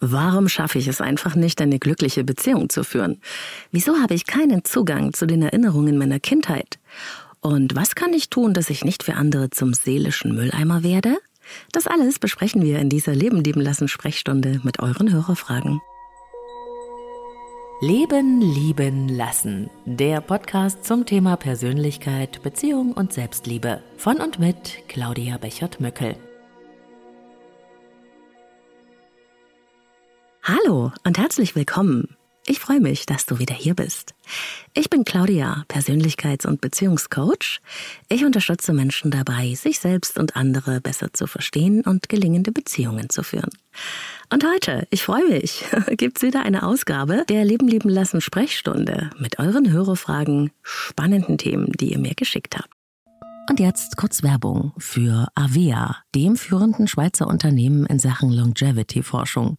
Warum schaffe ich es einfach nicht, eine glückliche Beziehung zu führen? Wieso habe ich keinen Zugang zu den Erinnerungen meiner Kindheit? Und was kann ich tun, dass ich nicht für andere zum seelischen Mülleimer werde? Das alles besprechen wir in dieser Leben lieben lassen Sprechstunde mit euren Hörerfragen. Leben lieben lassen. Der Podcast zum Thema Persönlichkeit, Beziehung und Selbstliebe von und mit Claudia Bechert-Möckel. Hallo und herzlich willkommen. Ich freue mich, dass du wieder hier bist. Ich bin Claudia, Persönlichkeits- und Beziehungscoach. Ich unterstütze Menschen dabei, sich selbst und andere besser zu verstehen und gelingende Beziehungen zu führen. Und heute, ich freue mich, gibt's wieder eine Ausgabe der Leben lieben lassen Sprechstunde mit euren Hörerfragen, spannenden Themen, die ihr mir geschickt habt. Und jetzt kurz Werbung für Avea, dem führenden Schweizer Unternehmen in Sachen Longevity-Forschung.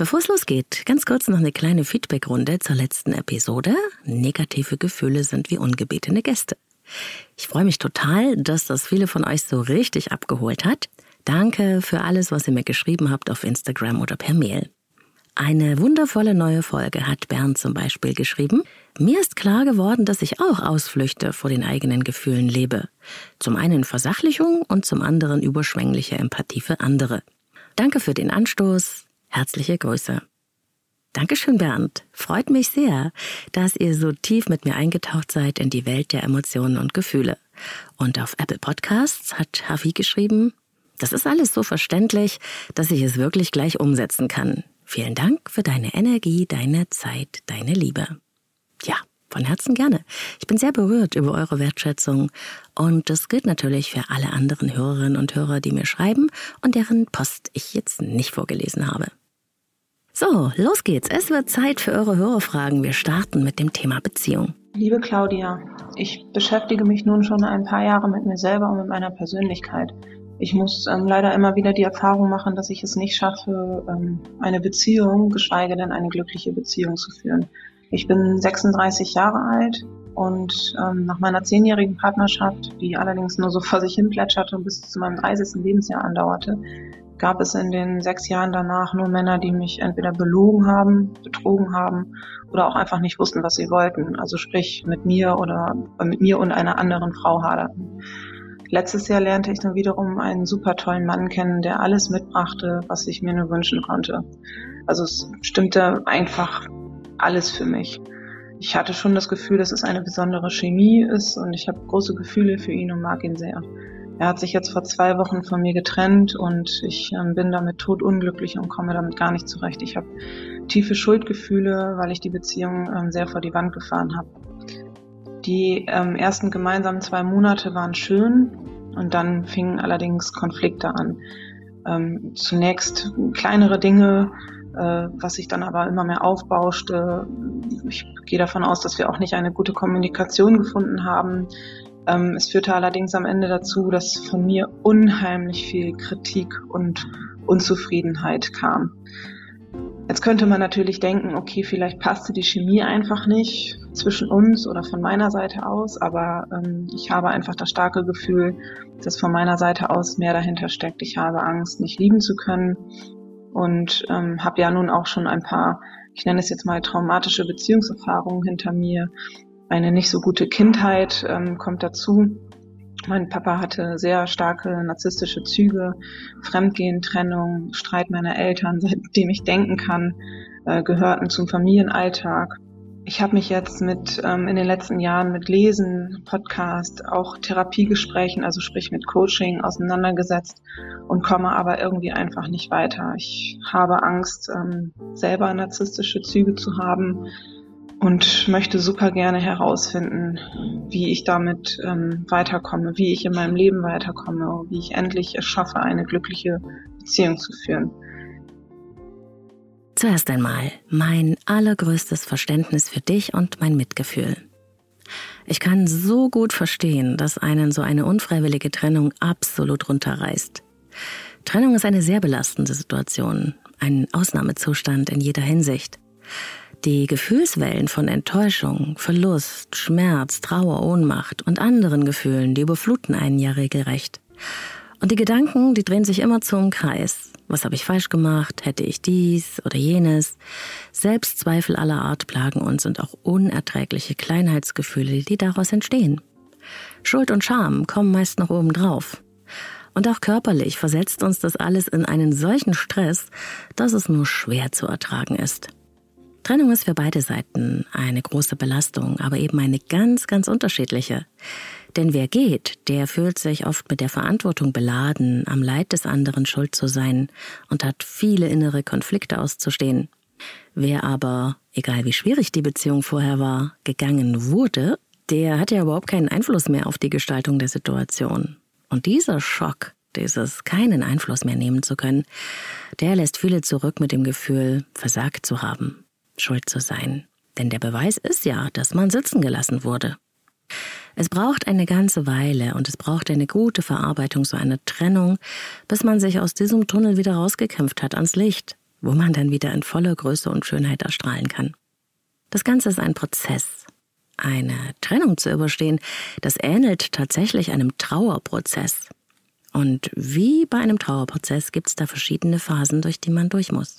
Bevor es losgeht, ganz kurz noch eine kleine Feedbackrunde zur letzten Episode. Negative Gefühle sind wie ungebetene Gäste. Ich freue mich total, dass das viele von euch so richtig abgeholt hat. Danke für alles, was ihr mir geschrieben habt auf Instagram oder per Mail. Eine wundervolle neue Folge hat Bernd zum Beispiel geschrieben. Mir ist klar geworden, dass ich auch Ausflüchte vor den eigenen Gefühlen lebe. Zum einen Versachlichung und zum anderen überschwängliche Empathie für andere. Danke für den Anstoß. Herzliche Grüße. Dankeschön, Bernd. Freut mich sehr, dass ihr so tief mit mir eingetaucht seid in die Welt der Emotionen und Gefühle. Und auf Apple Podcasts hat Havi geschrieben, das ist alles so verständlich, dass ich es wirklich gleich umsetzen kann. Vielen Dank für deine Energie, deine Zeit, deine Liebe. Ja, von Herzen gerne. Ich bin sehr berührt über eure Wertschätzung und das gilt natürlich für alle anderen Hörerinnen und Hörer, die mir schreiben und deren Post ich jetzt nicht vorgelesen habe. So, los geht's. Es wird Zeit für eure Hörerfragen. Wir starten mit dem Thema Beziehung. Liebe Claudia, ich beschäftige mich nun schon ein paar Jahre mit mir selber und mit meiner Persönlichkeit. Ich muss ähm, leider immer wieder die Erfahrung machen, dass ich es nicht schaffe, ähm, eine Beziehung, geschweige denn eine glückliche Beziehung zu führen. Ich bin 36 Jahre alt und ähm, nach meiner zehnjährigen Partnerschaft, die allerdings nur so vor sich hin plätscherte und bis zu meinem 30. Lebensjahr andauerte, gab es in den sechs Jahren danach nur Männer, die mich entweder belogen haben, betrogen haben oder auch einfach nicht wussten, was sie wollten. Also sprich mit mir oder äh, mit mir und einer anderen Frau haderten. Letztes Jahr lernte ich dann wiederum einen super tollen Mann kennen, der alles mitbrachte, was ich mir nur wünschen konnte. Also es stimmte einfach alles für mich. Ich hatte schon das Gefühl, dass es eine besondere Chemie ist und ich habe große Gefühle für ihn und mag ihn sehr. Er hat sich jetzt vor zwei Wochen von mir getrennt und ich ähm, bin damit totunglücklich und komme damit gar nicht zurecht. Ich habe tiefe Schuldgefühle, weil ich die Beziehung ähm, sehr vor die Wand gefahren habe. Die ähm, ersten gemeinsamen zwei Monate waren schön und dann fingen allerdings Konflikte an. Zunächst kleinere Dinge, äh, was sich dann aber immer mehr aufbauschte. Ich gehe davon aus, dass wir auch nicht eine gute Kommunikation gefunden haben. Ähm, es führte allerdings am Ende dazu, dass von mir unheimlich viel Kritik und Unzufriedenheit kam. Jetzt könnte man natürlich denken, okay, vielleicht passte die Chemie einfach nicht zwischen uns oder von meiner Seite aus, aber ähm, ich habe einfach das starke Gefühl, dass von meiner Seite aus mehr dahinter steckt. Ich habe Angst, nicht lieben zu können und ähm, habe ja nun auch schon ein paar, ich nenne es jetzt mal traumatische Beziehungserfahrungen hinter mir. Eine nicht so gute Kindheit ähm, kommt dazu. Mein Papa hatte sehr starke narzisstische Züge, Fremdgehen, Trennung, Streit meiner Eltern, seitdem ich denken kann, äh, gehörten zum Familienalltag. Ich habe mich jetzt mit ähm, in den letzten Jahren mit Lesen, Podcast, auch Therapiegesprächen, also sprich mit Coaching auseinandergesetzt und komme aber irgendwie einfach nicht weiter. Ich habe Angst, ähm, selber narzisstische Züge zu haben und möchte super gerne herausfinden, wie ich damit ähm, weiterkomme, wie ich in meinem Leben weiterkomme, wie ich endlich es schaffe, eine glückliche Beziehung zu führen. Zuerst einmal mein allergrößtes Verständnis für dich und mein Mitgefühl. Ich kann so gut verstehen, dass einen so eine unfreiwillige Trennung absolut runterreißt. Trennung ist eine sehr belastende Situation, ein Ausnahmezustand in jeder Hinsicht. Die Gefühlswellen von Enttäuschung, Verlust, Schmerz, Trauer, Ohnmacht und anderen Gefühlen, die überfluten einen ja regelrecht. Und die Gedanken, die drehen sich immer zu im Kreis. Was habe ich falsch gemacht? Hätte ich dies oder jenes? Selbstzweifel aller Art plagen uns und auch unerträgliche Kleinheitsgefühle, die daraus entstehen. Schuld und Scham kommen meist noch oben drauf. Und auch körperlich versetzt uns das alles in einen solchen Stress, dass es nur schwer zu ertragen ist. Trennung ist für beide Seiten eine große Belastung, aber eben eine ganz, ganz unterschiedliche. Denn wer geht, der fühlt sich oft mit der Verantwortung beladen, am Leid des anderen schuld zu sein und hat viele innere Konflikte auszustehen. Wer aber, egal wie schwierig die Beziehung vorher war, gegangen wurde, der hat ja überhaupt keinen Einfluss mehr auf die Gestaltung der Situation. Und dieser Schock, dieses keinen Einfluss mehr nehmen zu können, der lässt viele zurück mit dem Gefühl, versagt zu haben schuld zu sein. Denn der Beweis ist ja, dass man sitzen gelassen wurde. Es braucht eine ganze Weile und es braucht eine gute Verarbeitung so einer Trennung, bis man sich aus diesem Tunnel wieder rausgekämpft hat ans Licht, wo man dann wieder in voller Größe und Schönheit erstrahlen kann. Das Ganze ist ein Prozess. Eine Trennung zu überstehen, das ähnelt tatsächlich einem Trauerprozess. Und wie bei einem Trauerprozess gibt es da verschiedene Phasen, durch die man durch muss.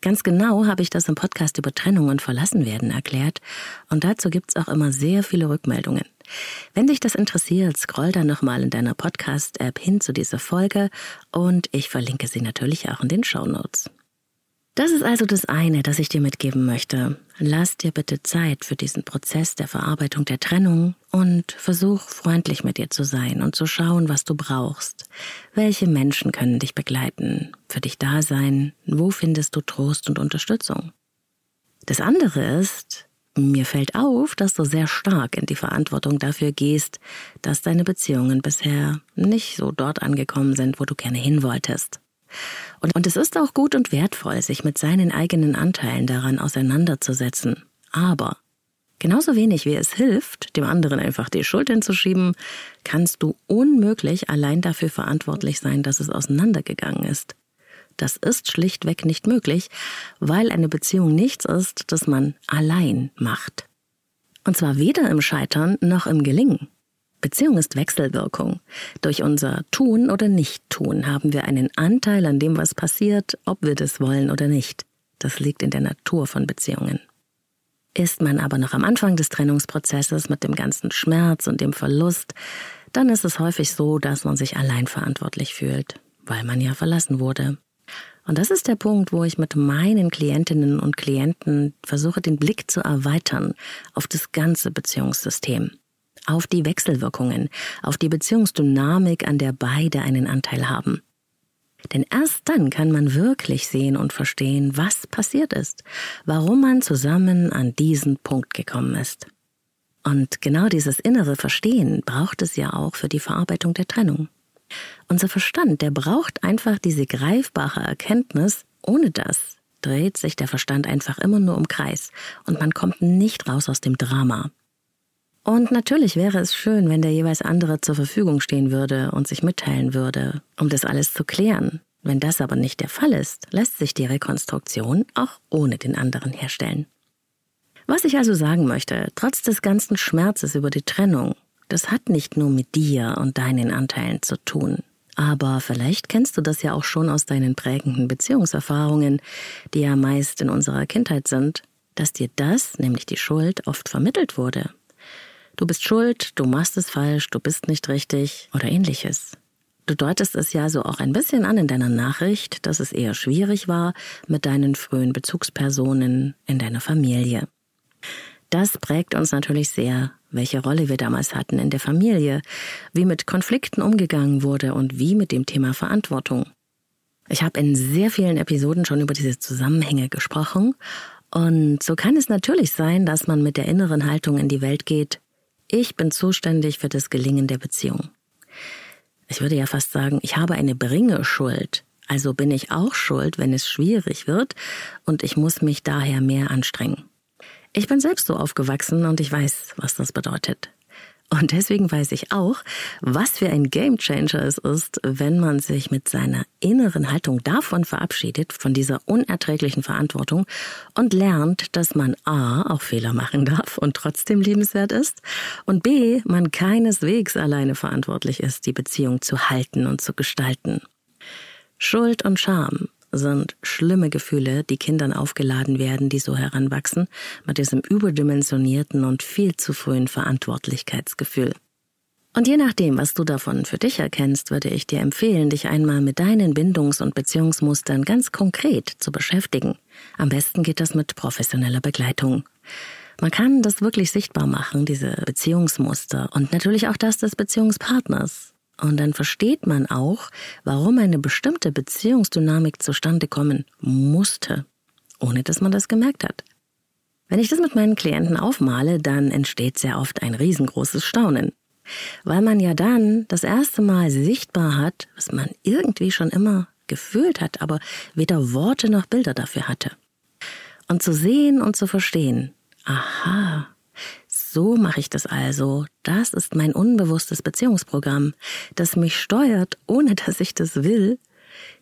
Ganz genau habe ich das im Podcast über Trennung und Verlassenwerden erklärt und dazu gibt's auch immer sehr viele Rückmeldungen. Wenn dich das interessiert, scroll da nochmal in deiner Podcast-App hin zu dieser Folge und ich verlinke sie natürlich auch in den Show Notes. Das ist also das eine, das ich dir mitgeben möchte. Lass dir bitte Zeit für diesen Prozess der Verarbeitung der Trennung und versuch freundlich mit dir zu sein und zu schauen, was du brauchst. Welche Menschen können dich begleiten, für dich da sein, wo findest du Trost und Unterstützung? Das andere ist, mir fällt auf, dass du sehr stark in die Verantwortung dafür gehst, dass deine Beziehungen bisher nicht so dort angekommen sind, wo du gerne hin wolltest. Und, und es ist auch gut und wertvoll, sich mit seinen eigenen Anteilen daran auseinanderzusetzen. Aber genauso wenig wie es hilft, dem anderen einfach die Schultern zu schieben, kannst du unmöglich allein dafür verantwortlich sein, dass es auseinandergegangen ist. Das ist schlichtweg nicht möglich, weil eine Beziehung nichts ist, das man allein macht. Und zwar weder im Scheitern noch im Gelingen. Beziehung ist Wechselwirkung. Durch unser Tun oder Nicht-Tun haben wir einen Anteil an dem, was passiert, ob wir das wollen oder nicht. Das liegt in der Natur von Beziehungen. Ist man aber noch am Anfang des Trennungsprozesses mit dem ganzen Schmerz und dem Verlust, dann ist es häufig so, dass man sich allein verantwortlich fühlt, weil man ja verlassen wurde. Und das ist der Punkt, wo ich mit meinen Klientinnen und Klienten versuche, den Blick zu erweitern auf das ganze Beziehungssystem auf die Wechselwirkungen, auf die Beziehungsdynamik, an der beide einen Anteil haben. Denn erst dann kann man wirklich sehen und verstehen, was passiert ist, warum man zusammen an diesen Punkt gekommen ist. Und genau dieses innere Verstehen braucht es ja auch für die Verarbeitung der Trennung. Unser Verstand, der braucht einfach diese greifbare Erkenntnis, ohne das dreht sich der Verstand einfach immer nur im Kreis und man kommt nicht raus aus dem Drama. Und natürlich wäre es schön, wenn der jeweils andere zur Verfügung stehen würde und sich mitteilen würde, um das alles zu klären. Wenn das aber nicht der Fall ist, lässt sich die Rekonstruktion auch ohne den anderen herstellen. Was ich also sagen möchte, trotz des ganzen Schmerzes über die Trennung, das hat nicht nur mit dir und deinen Anteilen zu tun. Aber vielleicht kennst du das ja auch schon aus deinen prägenden Beziehungserfahrungen, die ja meist in unserer Kindheit sind, dass dir das, nämlich die Schuld, oft vermittelt wurde. Du bist schuld, du machst es falsch, du bist nicht richtig oder ähnliches. Du deutest es ja so auch ein bisschen an in deiner Nachricht, dass es eher schwierig war mit deinen frühen Bezugspersonen in deiner Familie. Das prägt uns natürlich sehr, welche Rolle wir damals hatten in der Familie, wie mit Konflikten umgegangen wurde und wie mit dem Thema Verantwortung. Ich habe in sehr vielen Episoden schon über diese Zusammenhänge gesprochen und so kann es natürlich sein, dass man mit der inneren Haltung in die Welt geht, ich bin zuständig für das Gelingen der Beziehung. Ich würde ja fast sagen, ich habe eine Bringeschuld. Also bin ich auch schuld, wenn es schwierig wird und ich muss mich daher mehr anstrengen. Ich bin selbst so aufgewachsen und ich weiß, was das bedeutet. Und deswegen weiß ich auch, was für ein Gamechanger es ist, wenn man sich mit seiner inneren Haltung davon verabschiedet, von dieser unerträglichen Verantwortung und lernt, dass man A auch Fehler machen darf und trotzdem liebenswert ist und B man keineswegs alleine verantwortlich ist, die Beziehung zu halten und zu gestalten. Schuld und Scham sind schlimme Gefühle, die Kindern aufgeladen werden, die so heranwachsen, mit diesem überdimensionierten und viel zu frühen Verantwortlichkeitsgefühl. Und je nachdem, was du davon für dich erkennst, würde ich dir empfehlen, dich einmal mit deinen Bindungs- und Beziehungsmustern ganz konkret zu beschäftigen. Am besten geht das mit professioneller Begleitung. Man kann das wirklich sichtbar machen, diese Beziehungsmuster und natürlich auch das des Beziehungspartners. Und dann versteht man auch, warum eine bestimmte Beziehungsdynamik zustande kommen musste, ohne dass man das gemerkt hat. Wenn ich das mit meinen Klienten aufmale, dann entsteht sehr oft ein riesengroßes Staunen, weil man ja dann das erste Mal sichtbar hat, was man irgendwie schon immer gefühlt hat, aber weder Worte noch Bilder dafür hatte. Und zu sehen und zu verstehen, aha, so mache ich das also. Das ist mein unbewusstes Beziehungsprogramm, das mich steuert, ohne dass ich das will.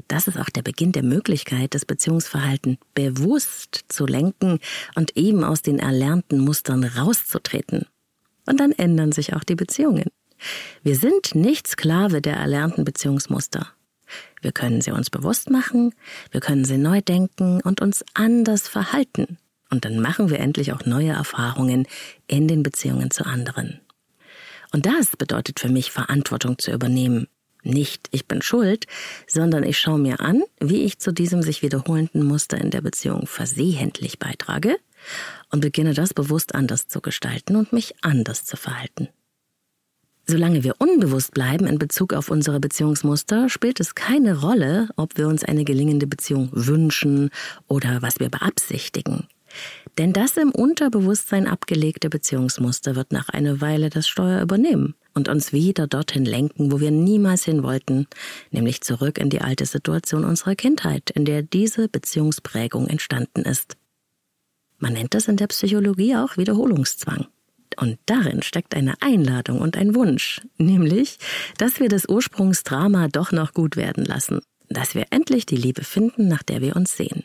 Das ist auch der Beginn der Möglichkeit, das Beziehungsverhalten bewusst zu lenken und eben aus den erlernten Mustern rauszutreten. Und dann ändern sich auch die Beziehungen. Wir sind nicht Sklave der erlernten Beziehungsmuster. Wir können sie uns bewusst machen, wir können sie neu denken und uns anders verhalten. Und dann machen wir endlich auch neue Erfahrungen in den Beziehungen zu anderen. Und das bedeutet für mich, Verantwortung zu übernehmen. Nicht ich bin schuld, sondern ich schaue mir an, wie ich zu diesem sich wiederholenden Muster in der Beziehung versehentlich beitrage und beginne das bewusst anders zu gestalten und mich anders zu verhalten. Solange wir unbewusst bleiben in Bezug auf unsere Beziehungsmuster, spielt es keine Rolle, ob wir uns eine gelingende Beziehung wünschen oder was wir beabsichtigen. Denn das im Unterbewusstsein abgelegte Beziehungsmuster wird nach einer Weile das Steuer übernehmen und uns wieder dorthin lenken, wo wir niemals hin wollten, nämlich zurück in die alte Situation unserer Kindheit, in der diese Beziehungsprägung entstanden ist. Man nennt das in der Psychologie auch Wiederholungszwang. Und darin steckt eine Einladung und ein Wunsch, nämlich, dass wir das Ursprungsdrama doch noch gut werden lassen, dass wir endlich die Liebe finden, nach der wir uns sehen.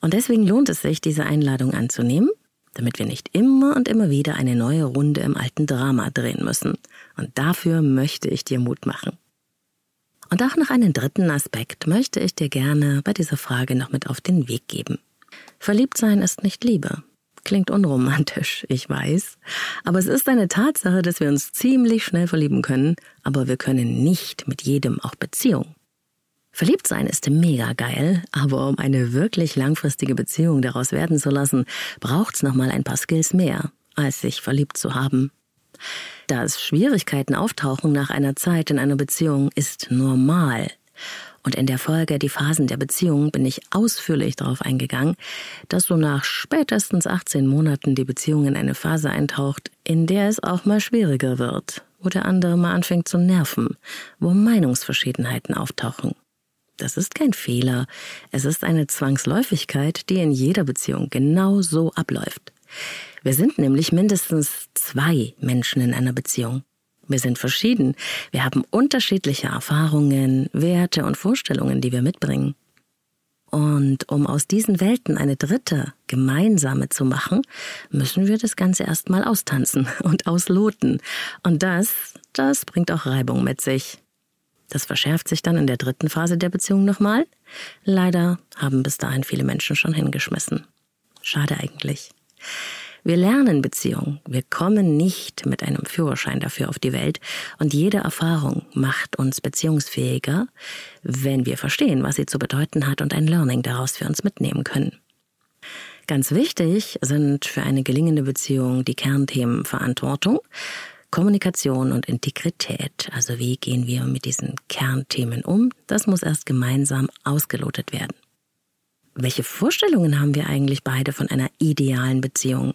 Und deswegen lohnt es sich, diese Einladung anzunehmen, damit wir nicht immer und immer wieder eine neue Runde im alten Drama drehen müssen. Und dafür möchte ich dir Mut machen. Und auch noch einen dritten Aspekt möchte ich dir gerne bei dieser Frage noch mit auf den Weg geben. Verliebt sein ist nicht Liebe. Klingt unromantisch, ich weiß. Aber es ist eine Tatsache, dass wir uns ziemlich schnell verlieben können, aber wir können nicht mit jedem auch Beziehung. Verliebt sein ist mega geil, aber um eine wirklich langfristige Beziehung daraus werden zu lassen, braucht's noch mal ein paar Skills mehr, als sich verliebt zu haben. Dass Schwierigkeiten auftauchen nach einer Zeit in einer Beziehung ist normal. Und in der Folge Die Phasen der Beziehung bin ich ausführlich darauf eingegangen, dass so nach spätestens 18 Monaten die Beziehung in eine Phase eintaucht, in der es auch mal schwieriger wird, wo der andere mal anfängt zu nerven, wo Meinungsverschiedenheiten auftauchen. Das ist kein Fehler. Es ist eine Zwangsläufigkeit, die in jeder Beziehung genau so abläuft. Wir sind nämlich mindestens zwei Menschen in einer Beziehung. Wir sind verschieden. Wir haben unterschiedliche Erfahrungen, Werte und Vorstellungen, die wir mitbringen. Und um aus diesen Welten eine dritte, gemeinsame zu machen, müssen wir das Ganze erstmal austanzen und ausloten. Und das, das bringt auch Reibung mit sich. Das verschärft sich dann in der dritten Phase der Beziehung nochmal. Leider haben bis dahin viele Menschen schon hingeschmissen. Schade eigentlich. Wir lernen Beziehung. Wir kommen nicht mit einem Führerschein dafür auf die Welt. Und jede Erfahrung macht uns beziehungsfähiger, wenn wir verstehen, was sie zu bedeuten hat und ein Learning daraus für uns mitnehmen können. Ganz wichtig sind für eine gelingende Beziehung die Kernthemen Verantwortung, Kommunikation und Integrität. Also wie gehen wir mit diesen Kernthemen um? Das muss erst gemeinsam ausgelotet werden. Welche Vorstellungen haben wir eigentlich beide von einer idealen Beziehung?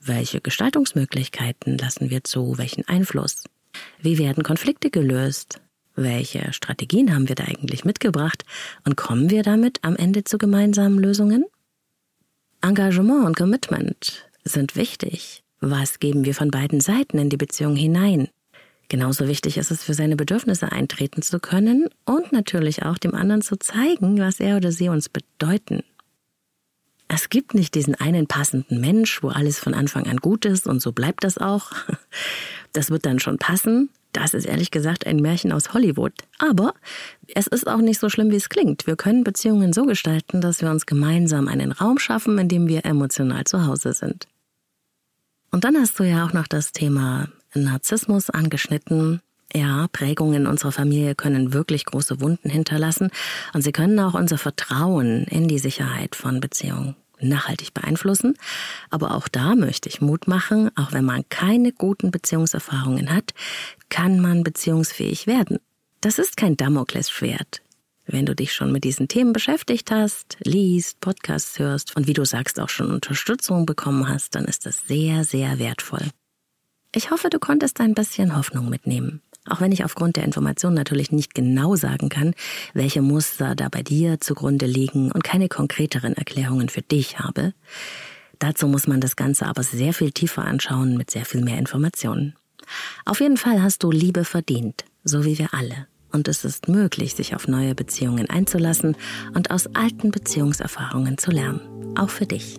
Welche Gestaltungsmöglichkeiten lassen wir zu? Welchen Einfluss? Wie werden Konflikte gelöst? Welche Strategien haben wir da eigentlich mitgebracht? Und kommen wir damit am Ende zu gemeinsamen Lösungen? Engagement und Commitment sind wichtig. Was geben wir von beiden Seiten in die Beziehung hinein? Genauso wichtig ist es, für seine Bedürfnisse eintreten zu können und natürlich auch dem anderen zu zeigen, was er oder sie uns bedeuten. Es gibt nicht diesen einen passenden Mensch, wo alles von Anfang an gut ist und so bleibt das auch. Das wird dann schon passen. Das ist ehrlich gesagt ein Märchen aus Hollywood. Aber es ist auch nicht so schlimm, wie es klingt. Wir können Beziehungen so gestalten, dass wir uns gemeinsam einen Raum schaffen, in dem wir emotional zu Hause sind. Und dann hast du ja auch noch das Thema Narzissmus angeschnitten. Ja, Prägungen unserer Familie können wirklich große Wunden hinterlassen und sie können auch unser Vertrauen in die Sicherheit von Beziehungen nachhaltig beeinflussen. Aber auch da möchte ich Mut machen, auch wenn man keine guten Beziehungserfahrungen hat, kann man beziehungsfähig werden. Das ist kein Damoklesschwert. Wenn du dich schon mit diesen Themen beschäftigt hast, liest, Podcasts hörst und wie du sagst auch schon Unterstützung bekommen hast, dann ist das sehr, sehr wertvoll. Ich hoffe, du konntest ein bisschen Hoffnung mitnehmen. Auch wenn ich aufgrund der Information natürlich nicht genau sagen kann, welche Muster da bei dir zugrunde liegen und keine konkreteren Erklärungen für dich habe. Dazu muss man das Ganze aber sehr viel tiefer anschauen mit sehr viel mehr Informationen. Auf jeden Fall hast du Liebe verdient, so wie wir alle. Und es ist möglich, sich auf neue Beziehungen einzulassen und aus alten Beziehungserfahrungen zu lernen. Auch für dich.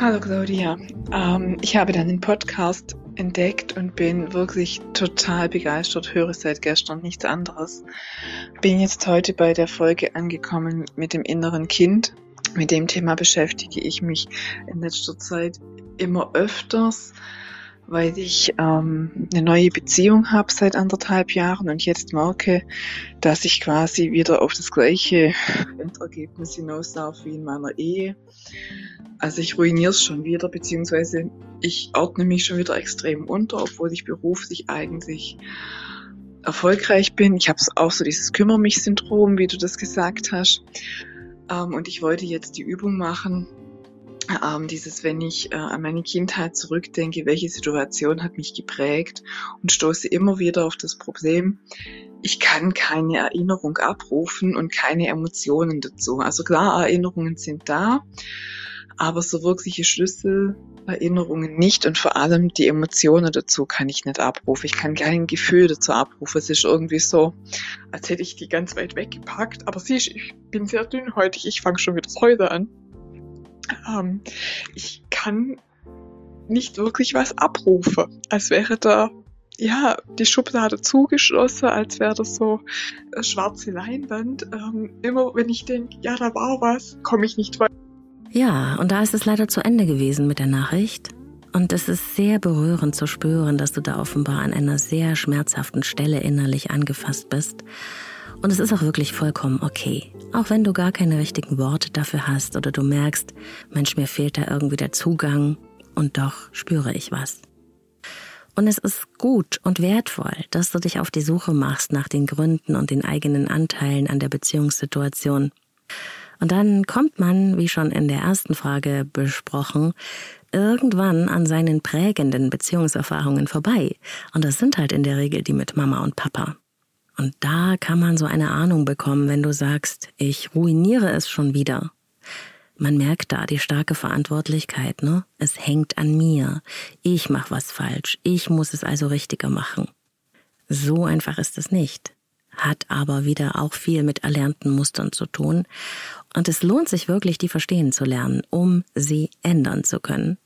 Hallo Claudia. Ähm, ich habe deinen Podcast entdeckt und bin wirklich total begeistert, höre seit gestern nichts anderes. Bin jetzt heute bei der Folge angekommen mit dem inneren Kind. Mit dem Thema beschäftige ich mich in letzter Zeit immer öfters weil ich ähm, eine neue Beziehung habe seit anderthalb Jahren und jetzt merke, dass ich quasi wieder auf das gleiche Endergebnis hinauslaufe wie in meiner Ehe. Also ich ruiniere es schon wieder, beziehungsweise ich ordne mich schon wieder extrem unter, obwohl ich beruflich eigentlich erfolgreich bin. Ich habe auch so dieses Kümmer mich Syndrom, wie du das gesagt hast. Ähm, und ich wollte jetzt die Übung machen, ähm, dieses, wenn ich äh, an meine Kindheit zurückdenke, welche Situation hat mich geprägt und stoße immer wieder auf das Problem, ich kann keine Erinnerung abrufen und keine Emotionen dazu. Also klar, Erinnerungen sind da, aber so wirkliche Schlüsselerinnerungen nicht und vor allem die Emotionen dazu kann ich nicht abrufen. Ich kann kein Gefühl dazu abrufen. Es ist irgendwie so, als hätte ich die ganz weit weggepackt. Aber siehst, ich bin sehr dünnhäutig. Ich fange schon wieder heute an ähm, ich kann nicht wirklich was abrufen. Als wäre da ja, die Schublade zugeschlossen, als wäre das so eine schwarze Leinwand. Ähm, immer wenn ich denke, ja, da war was, komme ich nicht weiter. Ja, und da ist es leider zu Ende gewesen mit der Nachricht. Und es ist sehr berührend zu spüren, dass du da offenbar an einer sehr schmerzhaften Stelle innerlich angefasst bist und es ist auch wirklich vollkommen okay. Auch wenn du gar keine richtigen Worte dafür hast oder du merkst, Mensch, mir fehlt da irgendwie der Zugang und doch spüre ich was. Und es ist gut und wertvoll, dass du dich auf die Suche machst nach den Gründen und den eigenen Anteilen an der Beziehungssituation. Und dann kommt man, wie schon in der ersten Frage besprochen, irgendwann an seinen prägenden Beziehungserfahrungen vorbei. Und das sind halt in der Regel die mit Mama und Papa. Und da kann man so eine Ahnung bekommen, wenn du sagst, ich ruiniere es schon wieder. Man merkt da die starke Verantwortlichkeit, ne? Es hängt an mir. Ich mache was falsch. Ich muss es also richtiger machen. So einfach ist es nicht. Hat aber wieder auch viel mit erlernten Mustern zu tun. Und es lohnt sich wirklich, die verstehen zu lernen, um sie ändern zu können.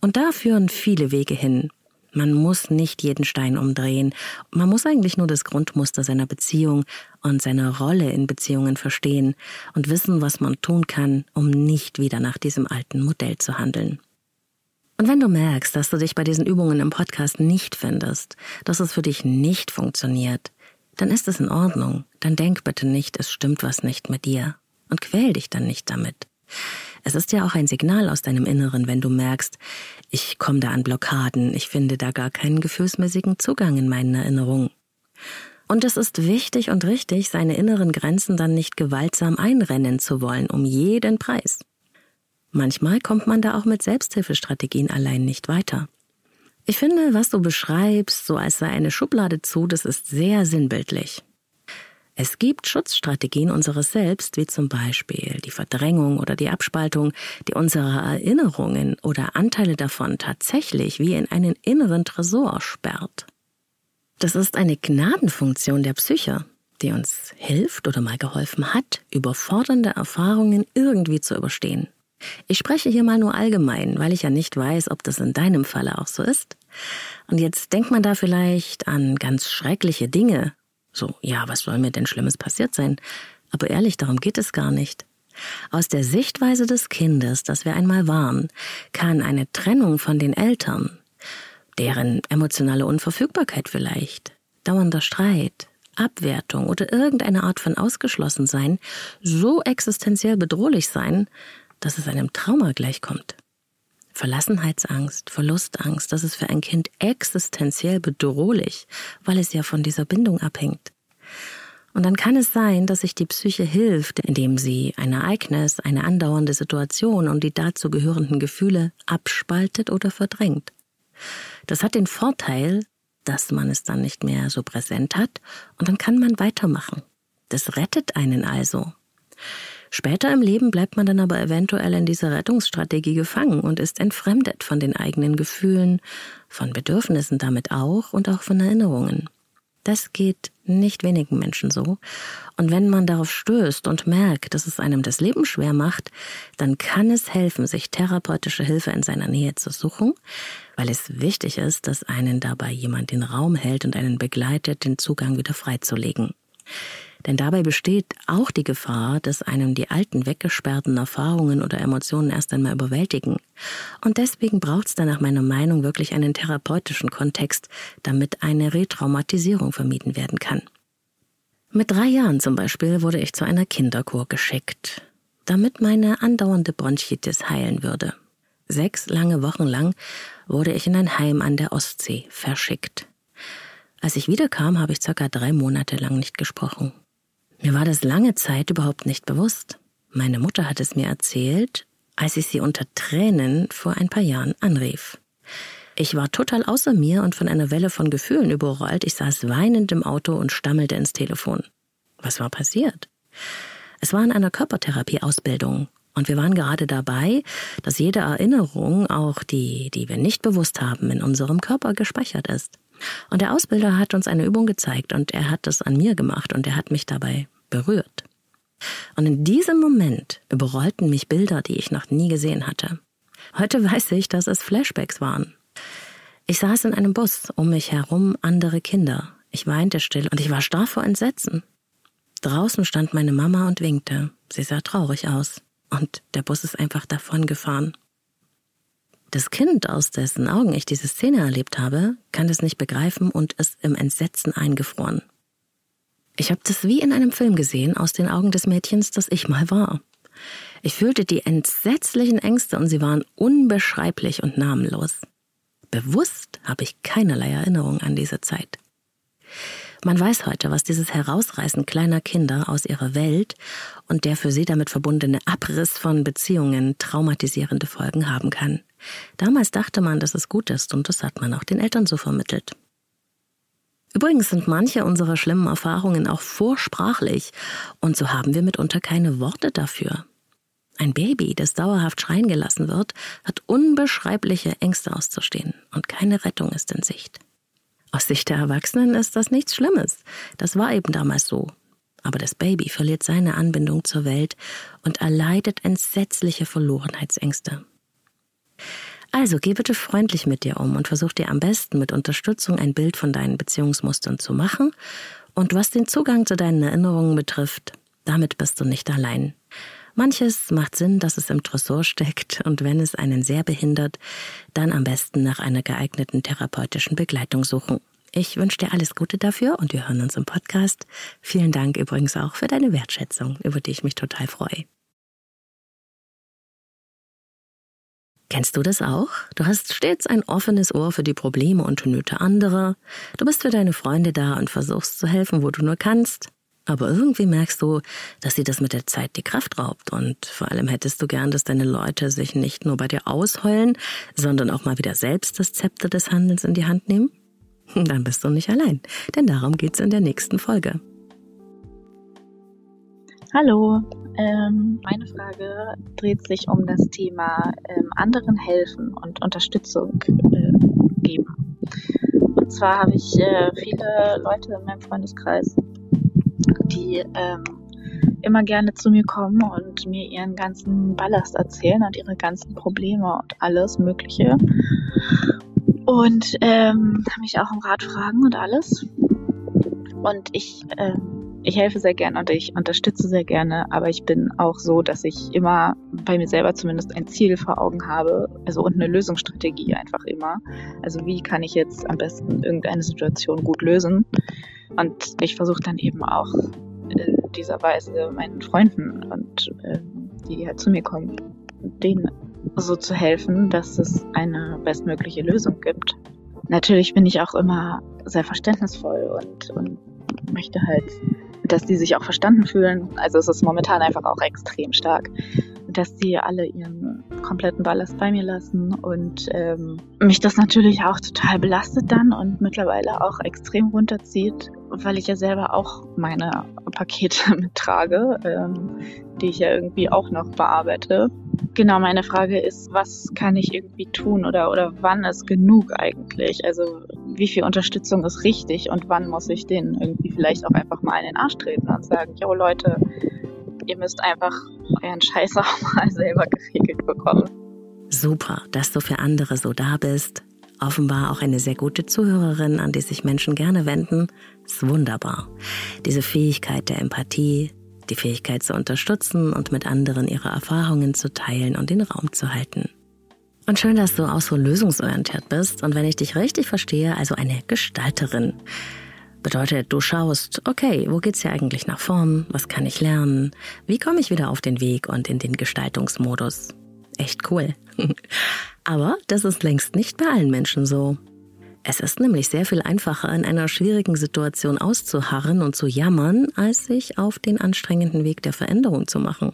Und da führen viele Wege hin. Man muss nicht jeden Stein umdrehen. Man muss eigentlich nur das Grundmuster seiner Beziehung und seine Rolle in Beziehungen verstehen und wissen, was man tun kann, um nicht wieder nach diesem alten Modell zu handeln. Und wenn du merkst, dass du dich bei diesen Übungen im Podcast nicht findest, dass es für dich nicht funktioniert, dann ist es in Ordnung. Dann denk bitte nicht, es stimmt was nicht mit dir. Und quäl dich dann nicht damit. Es ist ja auch ein Signal aus deinem Inneren, wenn du merkst, ich komme da an Blockaden, ich finde da gar keinen gefühlsmäßigen Zugang in meinen Erinnerungen. Und es ist wichtig und richtig, seine inneren Grenzen dann nicht gewaltsam einrennen zu wollen, um jeden Preis. Manchmal kommt man da auch mit Selbsthilfestrategien allein nicht weiter. Ich finde, was du beschreibst, so als sei eine Schublade zu, das ist sehr sinnbildlich. Es gibt Schutzstrategien unseres Selbst, wie zum Beispiel die Verdrängung oder die Abspaltung, die unsere Erinnerungen oder Anteile davon tatsächlich wie in einen inneren Tresor sperrt. Das ist eine Gnadenfunktion der Psyche, die uns hilft oder mal geholfen hat, überfordernde Erfahrungen irgendwie zu überstehen. Ich spreche hier mal nur allgemein, weil ich ja nicht weiß, ob das in deinem Falle auch so ist. Und jetzt denkt man da vielleicht an ganz schreckliche Dinge so, ja, was soll mir denn Schlimmes passiert sein? Aber ehrlich, darum geht es gar nicht. Aus der Sichtweise des Kindes, das wir einmal waren, kann eine Trennung von den Eltern, deren emotionale Unverfügbarkeit vielleicht, dauernder Streit, Abwertung oder irgendeine Art von Ausgeschlossensein so existenziell bedrohlich sein, dass es einem Trauma gleichkommt. Verlassenheitsangst, Verlustangst, das ist für ein Kind existenziell bedrohlich, weil es ja von dieser Bindung abhängt. Und dann kann es sein, dass sich die Psyche hilft, indem sie ein Ereignis, eine andauernde Situation und die dazu gehörenden Gefühle abspaltet oder verdrängt. Das hat den Vorteil, dass man es dann nicht mehr so präsent hat und dann kann man weitermachen. Das rettet einen also. Später im Leben bleibt man dann aber eventuell in dieser Rettungsstrategie gefangen und ist entfremdet von den eigenen Gefühlen, von Bedürfnissen damit auch und auch von Erinnerungen. Das geht nicht wenigen Menschen so. Und wenn man darauf stößt und merkt, dass es einem das Leben schwer macht, dann kann es helfen, sich therapeutische Hilfe in seiner Nähe zu suchen, weil es wichtig ist, dass einen dabei jemand den Raum hält und einen begleitet, den Zugang wieder freizulegen. Denn dabei besteht auch die Gefahr, dass einem die alten weggesperrten Erfahrungen oder Emotionen erst einmal überwältigen. Und deswegen braucht es da nach meiner Meinung wirklich einen therapeutischen Kontext, damit eine Retraumatisierung vermieden werden kann. Mit drei Jahren zum Beispiel wurde ich zu einer Kinderkur geschickt, damit meine andauernde Bronchitis heilen würde. Sechs lange Wochen lang wurde ich in ein Heim an der Ostsee verschickt. Als ich wiederkam, habe ich circa drei Monate lang nicht gesprochen. Mir war das lange Zeit überhaupt nicht bewusst. Meine Mutter hat es mir erzählt, als ich sie unter Tränen vor ein paar Jahren anrief. Ich war total außer mir und von einer Welle von Gefühlen überrollt. Ich saß weinend im Auto und stammelte ins Telefon. Was war passiert? Es war in einer Körpertherapieausbildung und wir waren gerade dabei, dass jede Erinnerung, auch die, die wir nicht bewusst haben, in unserem Körper gespeichert ist. Und der Ausbilder hat uns eine Übung gezeigt und er hat das an mir gemacht und er hat mich dabei berührt. Und in diesem Moment überrollten mich Bilder, die ich noch nie gesehen hatte. Heute weiß ich, dass es Flashbacks waren. Ich saß in einem Bus, um mich herum andere Kinder. Ich weinte still und ich war starr vor Entsetzen. Draußen stand meine Mama und winkte. Sie sah traurig aus. Und der Bus ist einfach davon gefahren. Das Kind, aus dessen Augen ich diese Szene erlebt habe, kann es nicht begreifen und ist im Entsetzen eingefroren. Ich habe das wie in einem Film gesehen aus den Augen des Mädchens, das ich mal war. Ich fühlte die entsetzlichen Ängste und sie waren unbeschreiblich und namenlos. Bewusst habe ich keinerlei Erinnerung an diese Zeit. Man weiß heute, was dieses Herausreißen kleiner Kinder aus ihrer Welt und der für sie damit verbundene Abriss von Beziehungen traumatisierende Folgen haben kann. Damals dachte man, dass es gut ist und das hat man auch den Eltern so vermittelt. Übrigens sind manche unserer schlimmen Erfahrungen auch vorsprachlich und so haben wir mitunter keine Worte dafür. Ein Baby, das dauerhaft schreien gelassen wird, hat unbeschreibliche Ängste auszustehen und keine Rettung ist in Sicht. Aus Sicht der Erwachsenen ist das nichts Schlimmes. Das war eben damals so. Aber das Baby verliert seine Anbindung zur Welt und erleidet entsetzliche Verlorenheitsängste. Also geh bitte freundlich mit dir um und versuch dir am besten mit Unterstützung ein Bild von deinen Beziehungsmustern zu machen. Und was den Zugang zu deinen Erinnerungen betrifft, damit bist du nicht allein. Manches macht Sinn, dass es im Tresor steckt und wenn es einen sehr behindert, dann am besten nach einer geeigneten therapeutischen Begleitung suchen. Ich wünsche dir alles Gute dafür und wir hören uns im Podcast. Vielen Dank übrigens auch für deine Wertschätzung, über die ich mich total freue. Kennst du das auch? Du hast stets ein offenes Ohr für die Probleme und Nöte anderer. Du bist für deine Freunde da und versuchst zu helfen, wo du nur kannst. Aber irgendwie merkst du, dass dir das mit der Zeit die Kraft raubt und vor allem hättest du gern, dass deine Leute sich nicht nur bei dir ausheulen, sondern auch mal wieder selbst das Zepter des Handelns in die Hand nehmen? Dann bist du nicht allein, denn darum geht's in der nächsten Folge. Hallo, ähm, meine Frage dreht sich um das Thema ähm, anderen helfen und Unterstützung äh, geben. Und zwar habe ich äh, viele Leute in meinem Freundeskreis, die ähm, immer gerne zu mir kommen und mir ihren ganzen Ballast erzählen und ihre ganzen Probleme und alles Mögliche. Und ähm, mich auch um Rat fragen und alles. Und ich, ähm, ich helfe sehr gerne und ich unterstütze sehr gerne, aber ich bin auch so, dass ich immer bei mir selber zumindest ein Ziel vor Augen habe, also und eine Lösungsstrategie einfach immer. Also wie kann ich jetzt am besten irgendeine Situation gut lösen? Und ich versuche dann eben auch in dieser Weise meinen Freunden und äh, die halt zu mir kommen, denen so zu helfen, dass es eine bestmögliche Lösung gibt. Natürlich bin ich auch immer sehr verständnisvoll und, und möchte halt, dass die sich auch verstanden fühlen. Also es ist momentan einfach auch extrem stark dass die alle ihren kompletten Ballast bei mir lassen und ähm, mich das natürlich auch total belastet dann und mittlerweile auch extrem runterzieht, weil ich ja selber auch meine Pakete mittrage, ähm, die ich ja irgendwie auch noch bearbeite. Genau, meine Frage ist, was kann ich irgendwie tun oder, oder wann ist genug eigentlich? Also wie viel Unterstützung ist richtig und wann muss ich denen irgendwie vielleicht auch einfach mal in den Arsch treten und sagen, yo Leute, Ihr müsst einfach euren Scheiß auch mal selber geregelt bekommen. Super, dass du für andere so da bist. Offenbar auch eine sehr gute Zuhörerin, an die sich Menschen gerne wenden. Ist wunderbar. Diese Fähigkeit der Empathie, die Fähigkeit zu unterstützen und mit anderen ihre Erfahrungen zu teilen und den Raum zu halten. Und schön, dass du auch so lösungsorientiert bist und wenn ich dich richtig verstehe, also eine Gestalterin. Bedeutet, du schaust, okay, wo geht's hier eigentlich nach vorn? Was kann ich lernen? Wie komme ich wieder auf den Weg und in den Gestaltungsmodus? Echt cool. Aber das ist längst nicht bei allen Menschen so. Es ist nämlich sehr viel einfacher, in einer schwierigen Situation auszuharren und zu jammern, als sich auf den anstrengenden Weg der Veränderung zu machen.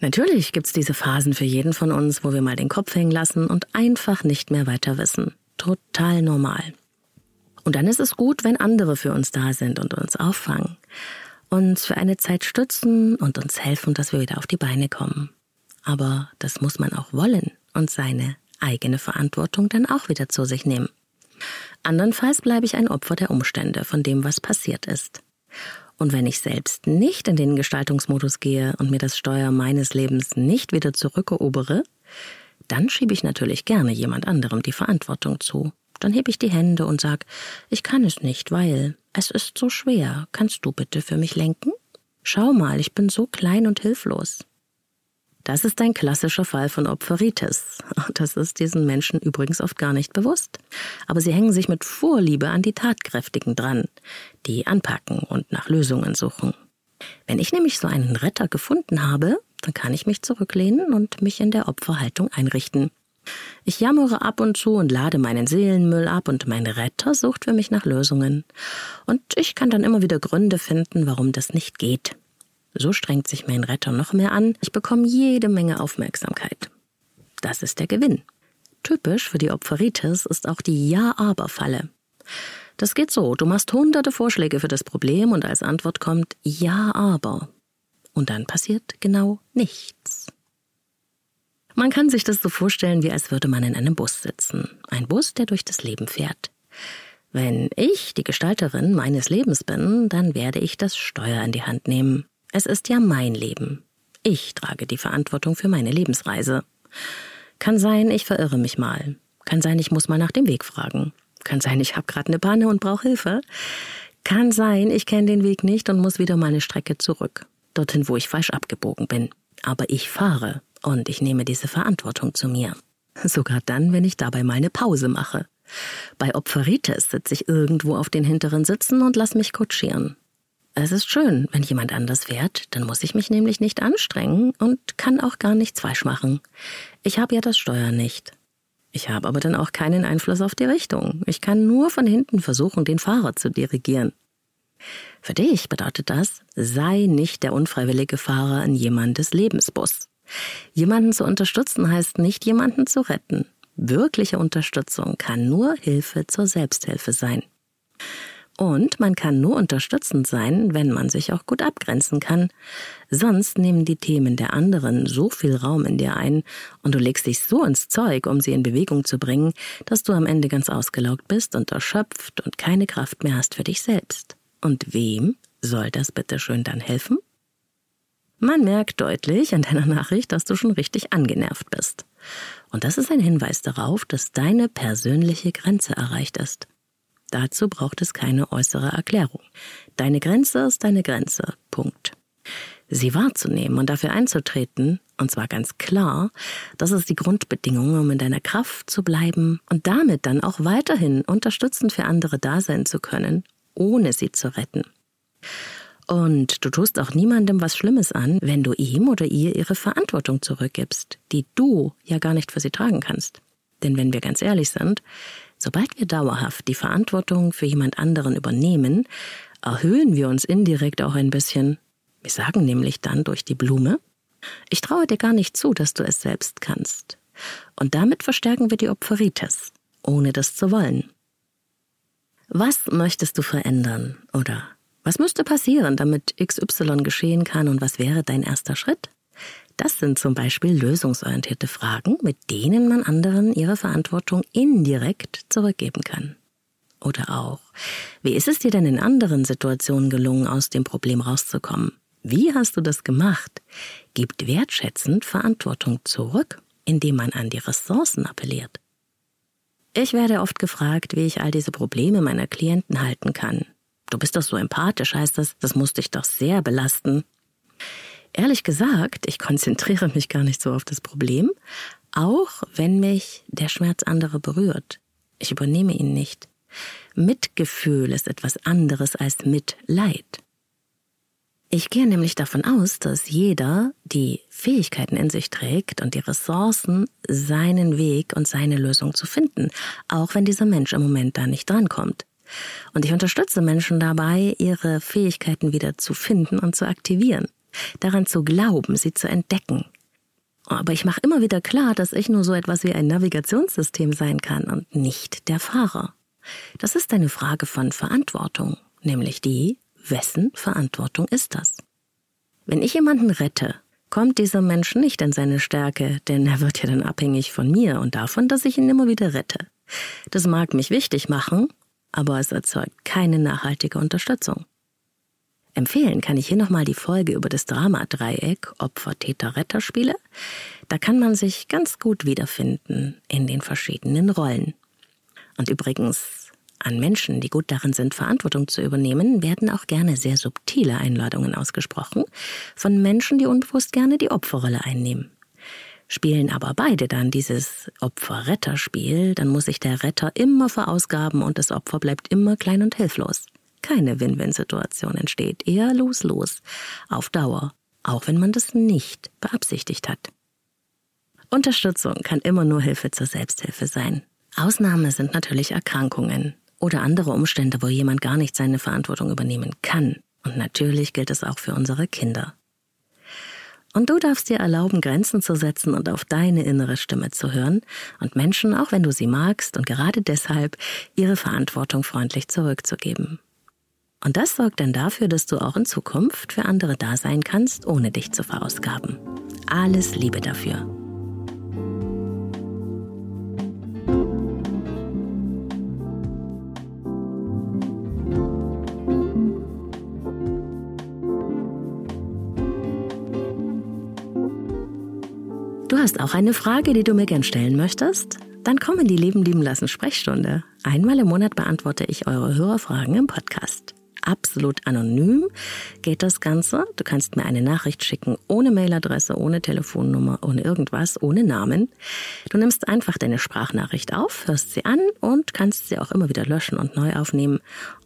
Natürlich gibt's diese Phasen für jeden von uns, wo wir mal den Kopf hängen lassen und einfach nicht mehr weiter wissen. Total normal. Und dann ist es gut, wenn andere für uns da sind und uns auffangen, uns für eine Zeit stützen und uns helfen, dass wir wieder auf die Beine kommen. Aber das muss man auch wollen und seine eigene Verantwortung dann auch wieder zu sich nehmen. Andernfalls bleibe ich ein Opfer der Umstände, von dem, was passiert ist. Und wenn ich selbst nicht in den Gestaltungsmodus gehe und mir das Steuer meines Lebens nicht wieder zurückerobere, dann schiebe ich natürlich gerne jemand anderem die Verantwortung zu. Dann hebe ich die Hände und sag, ich kann es nicht, weil es ist so schwer. Kannst du bitte für mich lenken? Schau mal, ich bin so klein und hilflos. Das ist ein klassischer Fall von Opferitis. Das ist diesen Menschen übrigens oft gar nicht bewusst. Aber sie hängen sich mit Vorliebe an die Tatkräftigen dran, die anpacken und nach Lösungen suchen. Wenn ich nämlich so einen Retter gefunden habe, dann kann ich mich zurücklehnen und mich in der Opferhaltung einrichten. Ich jammere ab und zu und lade meinen Seelenmüll ab und mein Retter sucht für mich nach Lösungen. Und ich kann dann immer wieder Gründe finden, warum das nicht geht. So strengt sich mein Retter noch mehr an. Ich bekomme jede Menge Aufmerksamkeit. Das ist der Gewinn. Typisch für die Opferitis ist auch die Ja-Aber-Falle. Das geht so, du machst hunderte Vorschläge für das Problem und als Antwort kommt Ja, aber. Und dann passiert genau nichts. Man kann sich das so vorstellen, wie als würde man in einem Bus sitzen. Ein Bus, der durch das Leben fährt. Wenn ich die Gestalterin meines Lebens bin, dann werde ich das Steuer in die Hand nehmen. Es ist ja mein Leben. Ich trage die Verantwortung für meine Lebensreise. Kann sein, ich verirre mich mal. Kann sein, ich muss mal nach dem Weg fragen. Kann sein, ich habe gerade eine Panne und brauche Hilfe. Kann sein, ich kenne den Weg nicht und muss wieder mal eine Strecke zurück. Dorthin, wo ich falsch abgebogen bin. Aber ich fahre und ich nehme diese Verantwortung zu mir. Sogar dann, wenn ich dabei mal eine Pause mache. Bei Opferitis sitze ich irgendwo auf den hinteren Sitzen und lass mich kutschieren. Es ist schön, wenn jemand anders fährt, dann muss ich mich nämlich nicht anstrengen und kann auch gar nichts falsch machen. Ich habe ja das Steuer nicht. Ich habe aber dann auch keinen Einfluss auf die Richtung. Ich kann nur von hinten versuchen, den Fahrer zu dirigieren. Für dich bedeutet das, sei nicht der unfreiwillige Fahrer in jemandes Lebensbus. Jemanden zu unterstützen heißt nicht, jemanden zu retten. Wirkliche Unterstützung kann nur Hilfe zur Selbsthilfe sein. Und man kann nur unterstützend sein, wenn man sich auch gut abgrenzen kann. Sonst nehmen die Themen der anderen so viel Raum in dir ein und du legst dich so ins Zeug, um sie in Bewegung zu bringen, dass du am Ende ganz ausgelaugt bist und erschöpft und keine Kraft mehr hast für dich selbst. Und wem soll das bitte schön dann helfen? Man merkt deutlich an deiner Nachricht, dass du schon richtig angenervt bist. Und das ist ein Hinweis darauf, dass deine persönliche Grenze erreicht ist. Dazu braucht es keine äußere Erklärung. Deine Grenze ist deine Grenze. Punkt. Sie wahrzunehmen und dafür einzutreten, und zwar ganz klar, das ist die Grundbedingung, um in deiner Kraft zu bleiben und damit dann auch weiterhin unterstützend für andere da sein zu können, ohne sie zu retten. Und du tust auch niemandem was Schlimmes an, wenn du ihm oder ihr ihre Verantwortung zurückgibst, die du ja gar nicht für sie tragen kannst. Denn wenn wir ganz ehrlich sind, Sobald wir dauerhaft die Verantwortung für jemand anderen übernehmen, erhöhen wir uns indirekt auch ein bisschen. Wir sagen nämlich dann durch die Blume, ich traue dir gar nicht zu, dass du es selbst kannst. Und damit verstärken wir die Opferitis, ohne das zu wollen. Was möchtest du verändern? Oder was müsste passieren, damit XY geschehen kann und was wäre dein erster Schritt? Das sind zum Beispiel lösungsorientierte Fragen, mit denen man anderen ihre Verantwortung indirekt zurückgeben kann. Oder auch, wie ist es dir denn in anderen Situationen gelungen, aus dem Problem rauszukommen? Wie hast du das gemacht? Gibt wertschätzend Verantwortung zurück, indem man an die Ressourcen appelliert. Ich werde oft gefragt, wie ich all diese Probleme meiner Klienten halten kann. Du bist doch so empathisch, heißt das, das muss dich doch sehr belasten. Ehrlich gesagt, ich konzentriere mich gar nicht so auf das Problem, auch wenn mich der Schmerz anderer berührt. Ich übernehme ihn nicht. Mitgefühl ist etwas anderes als Mitleid. Ich gehe nämlich davon aus, dass jeder die Fähigkeiten in sich trägt und die Ressourcen, seinen Weg und seine Lösung zu finden, auch wenn dieser Mensch im Moment da nicht drankommt. Und ich unterstütze Menschen dabei, ihre Fähigkeiten wieder zu finden und zu aktivieren daran zu glauben, sie zu entdecken. Aber ich mache immer wieder klar, dass ich nur so etwas wie ein Navigationssystem sein kann und nicht der Fahrer. Das ist eine Frage von Verantwortung, nämlich die, wessen Verantwortung ist das? Wenn ich jemanden rette, kommt dieser Mensch nicht in seine Stärke, denn er wird ja dann abhängig von mir und davon, dass ich ihn immer wieder rette. Das mag mich wichtig machen, aber es erzeugt keine nachhaltige Unterstützung. Empfehlen kann ich hier nochmal die Folge über das Drama-Dreieck Opfer-Täter-Retter-Spiele. Da kann man sich ganz gut wiederfinden in den verschiedenen Rollen. Und übrigens, an Menschen, die gut darin sind, Verantwortung zu übernehmen, werden auch gerne sehr subtile Einladungen ausgesprochen von Menschen, die unbewusst gerne die Opferrolle einnehmen. Spielen aber beide dann dieses Opfer-Retter-Spiel, dann muss sich der Retter immer verausgaben und das Opfer bleibt immer klein und hilflos keine Win-Win-Situation entsteht, eher los-los, auf Dauer, auch wenn man das nicht beabsichtigt hat. Unterstützung kann immer nur Hilfe zur Selbsthilfe sein. Ausnahme sind natürlich Erkrankungen oder andere Umstände, wo jemand gar nicht seine Verantwortung übernehmen kann. Und natürlich gilt es auch für unsere Kinder. Und du darfst dir erlauben, Grenzen zu setzen und auf deine innere Stimme zu hören und Menschen, auch wenn du sie magst und gerade deshalb, ihre Verantwortung freundlich zurückzugeben. Und das sorgt dann dafür, dass du auch in Zukunft für andere da sein kannst, ohne dich zu verausgaben. Alles Liebe dafür. Du hast auch eine Frage, die du mir gern stellen möchtest? Dann komm in die Leben lieben lassen Sprechstunde. Einmal im Monat beantworte ich eure Hörerfragen im Podcast. Absolut anonym geht das Ganze. Du kannst mir eine Nachricht schicken, ohne Mailadresse, ohne Telefonnummer, ohne irgendwas, ohne Namen. Du nimmst einfach deine Sprachnachricht auf, hörst sie an und kannst sie auch immer wieder löschen und neu aufnehmen.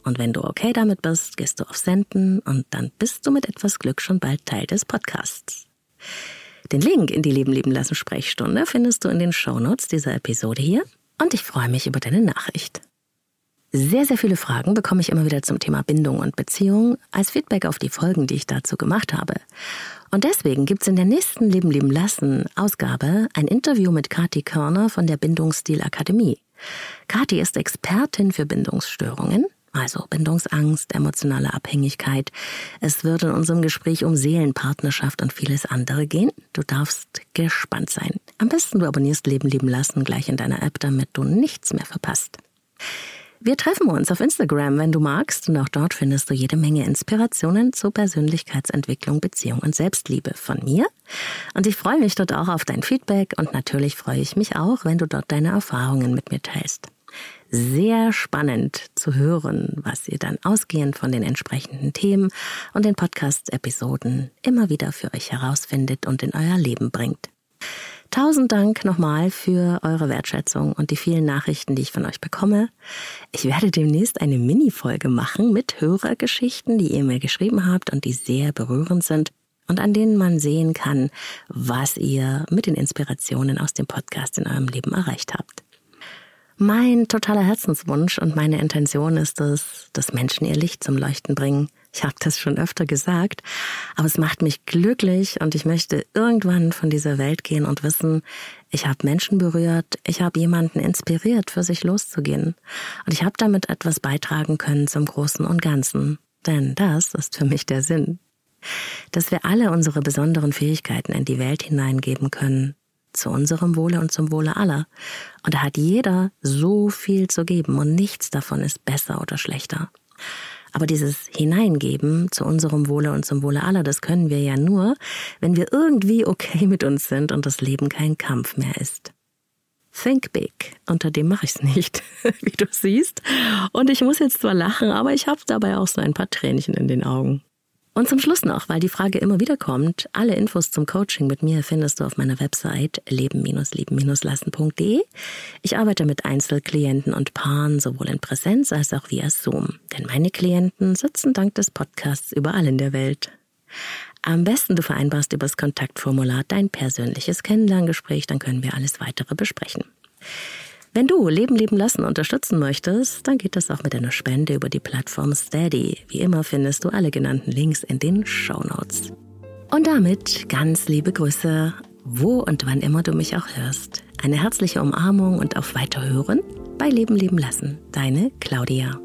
Und wenn du okay damit bist, gehst du auf Senden und dann bist du mit etwas Glück schon bald Teil des Podcasts. Den Link in die Leben leben lassen Sprechstunde findest du in den Shownotes dieser Episode hier und ich freue mich über deine Nachricht. Sehr, sehr viele Fragen bekomme ich immer wieder zum Thema Bindung und Beziehung als Feedback auf die Folgen, die ich dazu gemacht habe. Und deswegen gibt's in der nächsten Leben leben lassen Ausgabe ein Interview mit Kati Körner von der Bindungsstil Akademie. Kati ist Expertin für Bindungsstörungen also Bindungsangst, emotionale Abhängigkeit. Es wird in unserem Gespräch um Seelenpartnerschaft und vieles andere gehen. Du darfst gespannt sein. Am besten du abonnierst Leben lieben lassen gleich in deiner App, damit du nichts mehr verpasst. Wir treffen uns auf Instagram, wenn du magst, und auch dort findest du jede Menge Inspirationen zur Persönlichkeitsentwicklung, Beziehung und Selbstliebe von mir. Und ich freue mich dort auch auf dein Feedback und natürlich freue ich mich auch, wenn du dort deine Erfahrungen mit mir teilst sehr spannend zu hören, was ihr dann ausgehend von den entsprechenden Themen und den Podcast-Episoden immer wieder für euch herausfindet und in euer Leben bringt. Tausend Dank nochmal für eure Wertschätzung und die vielen Nachrichten, die ich von euch bekomme. Ich werde demnächst eine Mini-Folge machen mit Hörergeschichten, die ihr mir geschrieben habt und die sehr berührend sind und an denen man sehen kann, was ihr mit den Inspirationen aus dem Podcast in eurem Leben erreicht habt. Mein totaler Herzenswunsch und meine Intention ist es, dass Menschen ihr Licht zum Leuchten bringen. Ich habe das schon öfter gesagt, aber es macht mich glücklich und ich möchte irgendwann von dieser Welt gehen und wissen, ich habe Menschen berührt, ich habe jemanden inspiriert, für sich loszugehen. Und ich habe damit etwas beitragen können zum Großen und Ganzen. Denn das ist für mich der Sinn. Dass wir alle unsere besonderen Fähigkeiten in die Welt hineingeben können, zu unserem Wohle und zum Wohle aller. Und da hat jeder so viel zu geben und nichts davon ist besser oder schlechter. Aber dieses Hineingeben zu unserem Wohle und zum Wohle aller, das können wir ja nur, wenn wir irgendwie okay mit uns sind und das Leben kein Kampf mehr ist. Think big. Unter dem mache ich's nicht, wie du siehst. Und ich muss jetzt zwar lachen, aber ich habe dabei auch so ein paar Tränchen in den Augen. Und zum Schluss noch, weil die Frage immer wieder kommt, alle Infos zum Coaching mit mir findest du auf meiner Website leben-lieben-lassen.de. Ich arbeite mit Einzelklienten und Paaren sowohl in Präsenz als auch via Zoom, denn meine Klienten sitzen dank des Podcasts überall in der Welt. Am besten du vereinbarst übers Kontaktformular dein persönliches Kennenlerngespräch, dann können wir alles weitere besprechen. Wenn du Leben leben lassen unterstützen möchtest, dann geht das auch mit einer Spende über die Plattform Steady. Wie immer findest du alle genannten Links in den Show Notes. Und damit ganz liebe Grüße, wo und wann immer du mich auch hörst. Eine herzliche Umarmung und auf Weiterhören bei Leben leben lassen. Deine Claudia.